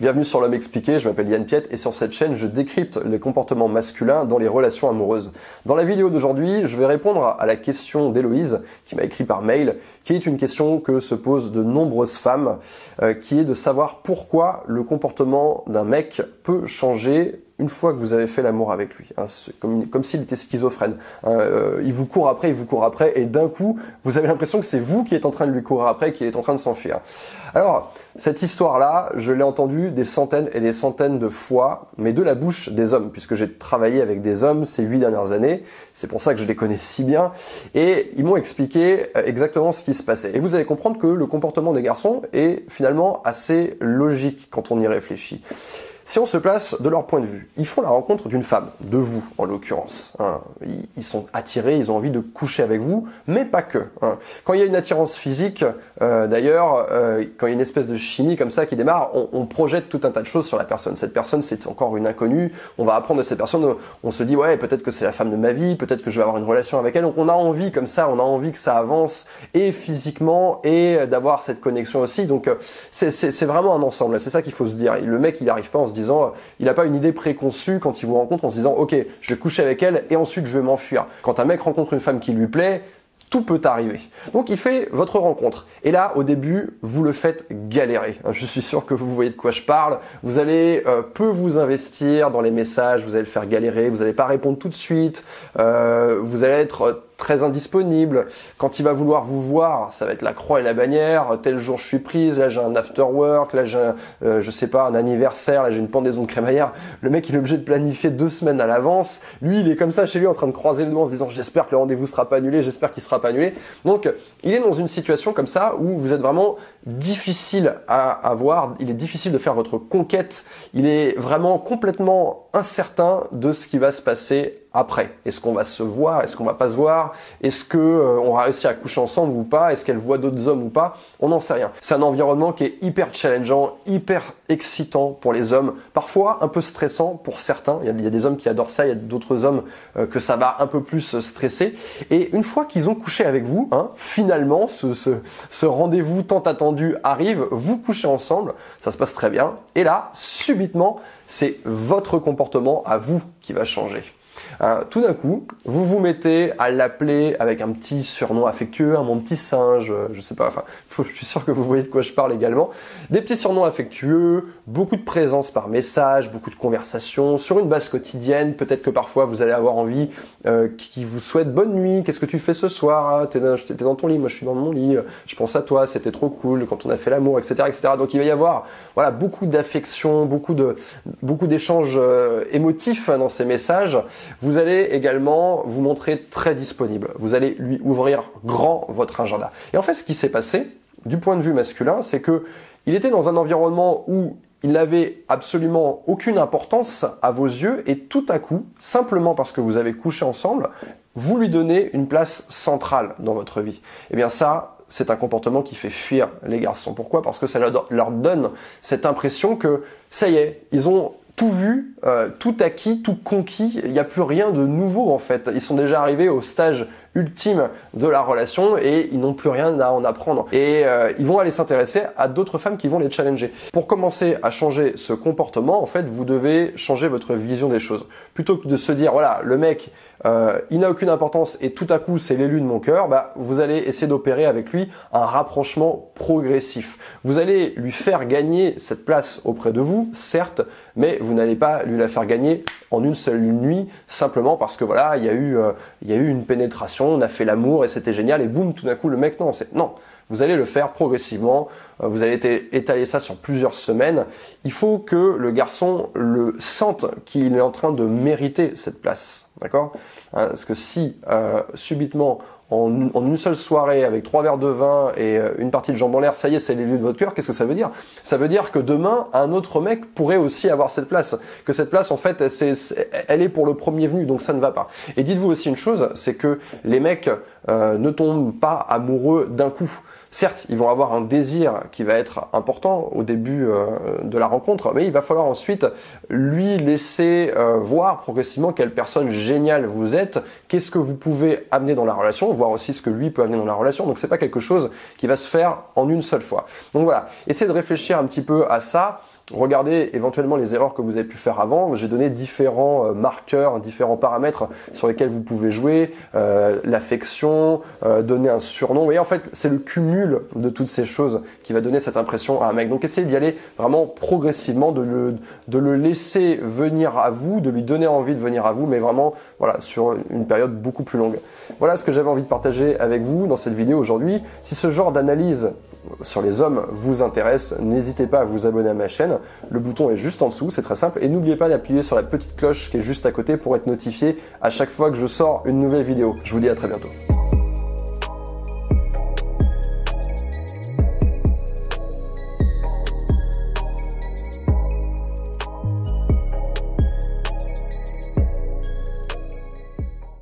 Bienvenue sur l'homme expliqué, je m'appelle Yann Piette et sur cette chaîne je décrypte les comportements masculins dans les relations amoureuses. Dans la vidéo d'aujourd'hui, je vais répondre à la question d'Héloïse qui m'a écrit par mail, qui est une question que se posent de nombreuses femmes, euh, qui est de savoir pourquoi le comportement d'un mec peut changer une fois que vous avez fait l'amour avec lui, hein, comme, comme s'il était schizophrène. Hein, euh, il vous court après, il vous court après, et d'un coup, vous avez l'impression que c'est vous qui êtes en train de lui courir après, qui est en train de s'enfuir. Alors, cette histoire-là, je l'ai entendue des centaines et des centaines de fois, mais de la bouche des hommes, puisque j'ai travaillé avec des hommes ces huit dernières années. C'est pour ça que je les connais si bien, et ils m'ont expliqué euh, exactement ce qui se passait. Et vous allez comprendre que le comportement des garçons est finalement assez logique quand on y réfléchit. Si on se place de leur point de vue, ils font la rencontre d'une femme, de vous en l'occurrence. Hein. Ils sont attirés, ils ont envie de coucher avec vous, mais pas que. Hein. Quand il y a une attirance physique, euh, d'ailleurs, euh, quand il y a une espèce de chimie comme ça qui démarre, on, projette tout un tas de choses sur la personne. Cette personne, c'est encore une inconnue. On va apprendre de cette personne. On se dit ouais, peut-être que c'est la femme de ma vie, peut-être que je vais avoir une relation avec elle. Donc on a envie comme ça, on a envie que ça avance et physiquement et d'avoir cette connexion aussi. Donc euh, c'est vraiment un ensemble. C'est ça qu'il faut se dire. Le mec, il n'arrive pas en se disant, il n'a pas une idée préconçue quand il vous rencontre en se disant, ok, je vais coucher avec elle et ensuite je vais m'enfuir. Quand un mec rencontre une femme qui lui plaît, tout peut arriver. Donc il fait votre rencontre. Et là, au début, vous le faites galérer. Je suis sûr que vous voyez de quoi je parle. Vous allez euh, peu vous investir dans les messages, vous allez le faire galérer, vous n'allez pas répondre tout de suite, euh, vous allez être très indisponible. Quand il va vouloir vous voir, ça va être la croix et la bannière. Tel jour je suis prise, là j'ai un after work, là j'ai euh, je sais pas un anniversaire, là j'ai une pendaison de crémaillère. Le mec il est obligé de planifier deux semaines à l'avance. Lui il est comme ça chez lui en train de croiser le doigt en se disant j'espère que le rendez-vous sera pas annulé, j'espère qu'il sera pas annulé. Donc il est dans une situation comme ça où vous êtes vraiment difficile à avoir, il est difficile de faire votre conquête, il est vraiment complètement incertain de ce qui va se passer après Est-ce qu'on va se voir? Est-ce qu'on va pas se voir? Est-ce que euh, on va réussir à coucher ensemble ou pas? Est-ce qu'elle voit d'autres hommes ou pas? On n'en sait rien. C'est un environnement qui est hyper challengeant, hyper excitant pour les hommes, parfois un peu stressant pour certains. Il y a, des hommes qui adorent ça, il y a d'autres hommes euh, que ça va un peu plus stresser. Et une fois qu'ils ont couché avec vous, hein, finalement, ce, ce, ce rendez-vous tant attendu arrive, vous couchez ensemble, ça se passe très bien. Et là, subitement, c'est votre comportement à vous qui va changer. Euh, tout d'un coup, vous vous mettez à l'appeler avec un petit surnom affectueux, mon petit singe, euh, je sais pas, enfin, je suis sûr que vous voyez de quoi je parle également. Des petits surnoms affectueux, beaucoup de présence par message, beaucoup de conversations sur une base quotidienne. Peut-être que parfois vous allez avoir envie euh, qui vous souhaite bonne nuit. Qu'est-ce que tu fais ce soir? Ah, T'es dans, dans ton lit, moi je suis dans mon lit. Je pense à toi, c'était trop cool quand on a fait l'amour, etc., etc. Donc il va y avoir voilà beaucoup d'affection, beaucoup de beaucoup d'échanges émotifs dans ces messages. Vous allez également vous montrer très disponible. Vous allez lui ouvrir grand votre agenda. Et en fait, ce qui s'est passé, du point de vue masculin, c'est que il était dans un environnement où il n'avait absolument aucune importance à vos yeux et tout à coup, simplement parce que vous avez couché ensemble, vous lui donnez une place centrale dans votre vie. Eh bien ça, c'est un comportement qui fait fuir les garçons. Pourquoi? Parce que ça leur donne cette impression que ça y est, ils ont tout vu, euh, tout acquis, tout conquis. Il n'y a plus rien de nouveau en fait. Ils sont déjà arrivés au stage ultime de la relation et ils n'ont plus rien à en apprendre. Et euh, ils vont aller s'intéresser à d'autres femmes qui vont les challenger. Pour commencer à changer ce comportement, en fait, vous devez changer votre vision des choses. Plutôt que de se dire, voilà, le mec, euh, il n'a aucune importance et tout à coup c'est l'élu de mon cœur, bah, vous allez essayer d'opérer avec lui un rapprochement progressif. Vous allez lui faire gagner cette place auprès de vous, certes, mais vous n'allez pas lui la faire gagner en une seule nuit simplement parce que voilà, il y a eu, euh, il y a eu une pénétration, on a fait l'amour et c'était génial et boum, tout d'un coup le mec non, c'est non. Vous allez le faire progressivement, euh, vous allez étaler ça sur plusieurs semaines. Il faut que le garçon le sente qu'il est en train de mériter cette place, d'accord hein, Parce que si euh, subitement en, une seule soirée avec trois verres de vin et euh, une partie de jambes en l'air, ça y est, c'est l'élu de votre cœur. Qu'est-ce que ça veut dire? Ça veut dire que demain, un autre mec pourrait aussi avoir cette place. Que cette place, en fait, elle est pour le premier venu, donc ça ne va pas. Et dites-vous aussi une chose, c'est que les mecs ne tombent pas amoureux d'un coup. Certes, ils vont avoir un désir qui va être important au début euh, de la rencontre, mais il va falloir ensuite lui laisser euh, voir progressivement quelle personne géniale vous êtes, qu'est-ce que vous pouvez amener dans la relation, voir aussi ce que lui peut amener dans la relation. Donc c'est pas quelque chose qui va se faire en une seule fois. Donc voilà, essayez de réfléchir un petit peu à ça. Regardez éventuellement les erreurs que vous avez pu faire avant. J'ai donné différents euh, marqueurs, différents paramètres sur lesquels vous pouvez jouer, euh, l'affection, euh, donner un surnom. Vous voyez, en fait, c'est le cumul de toutes ces choses qui va donner cette impression à un mec. Donc essayez d'y aller vraiment progressivement, de le, de le laisser venir à vous, de lui donner envie de venir à vous, mais vraiment, voilà, sur une période beaucoup plus longue. Voilà ce que j'avais envie de partager avec vous dans cette vidéo aujourd'hui. Si ce genre d'analyse sur les hommes vous intéresse, n'hésitez pas à vous abonner à ma Le bouton est juste en dessous, c'est très simple. Et n'oubliez pas d'appuyer sur la petite cloche qui est juste à côté pour être notifié à chaque fois que je sors une nouvelle vidéo. Je vous dis à très bientôt.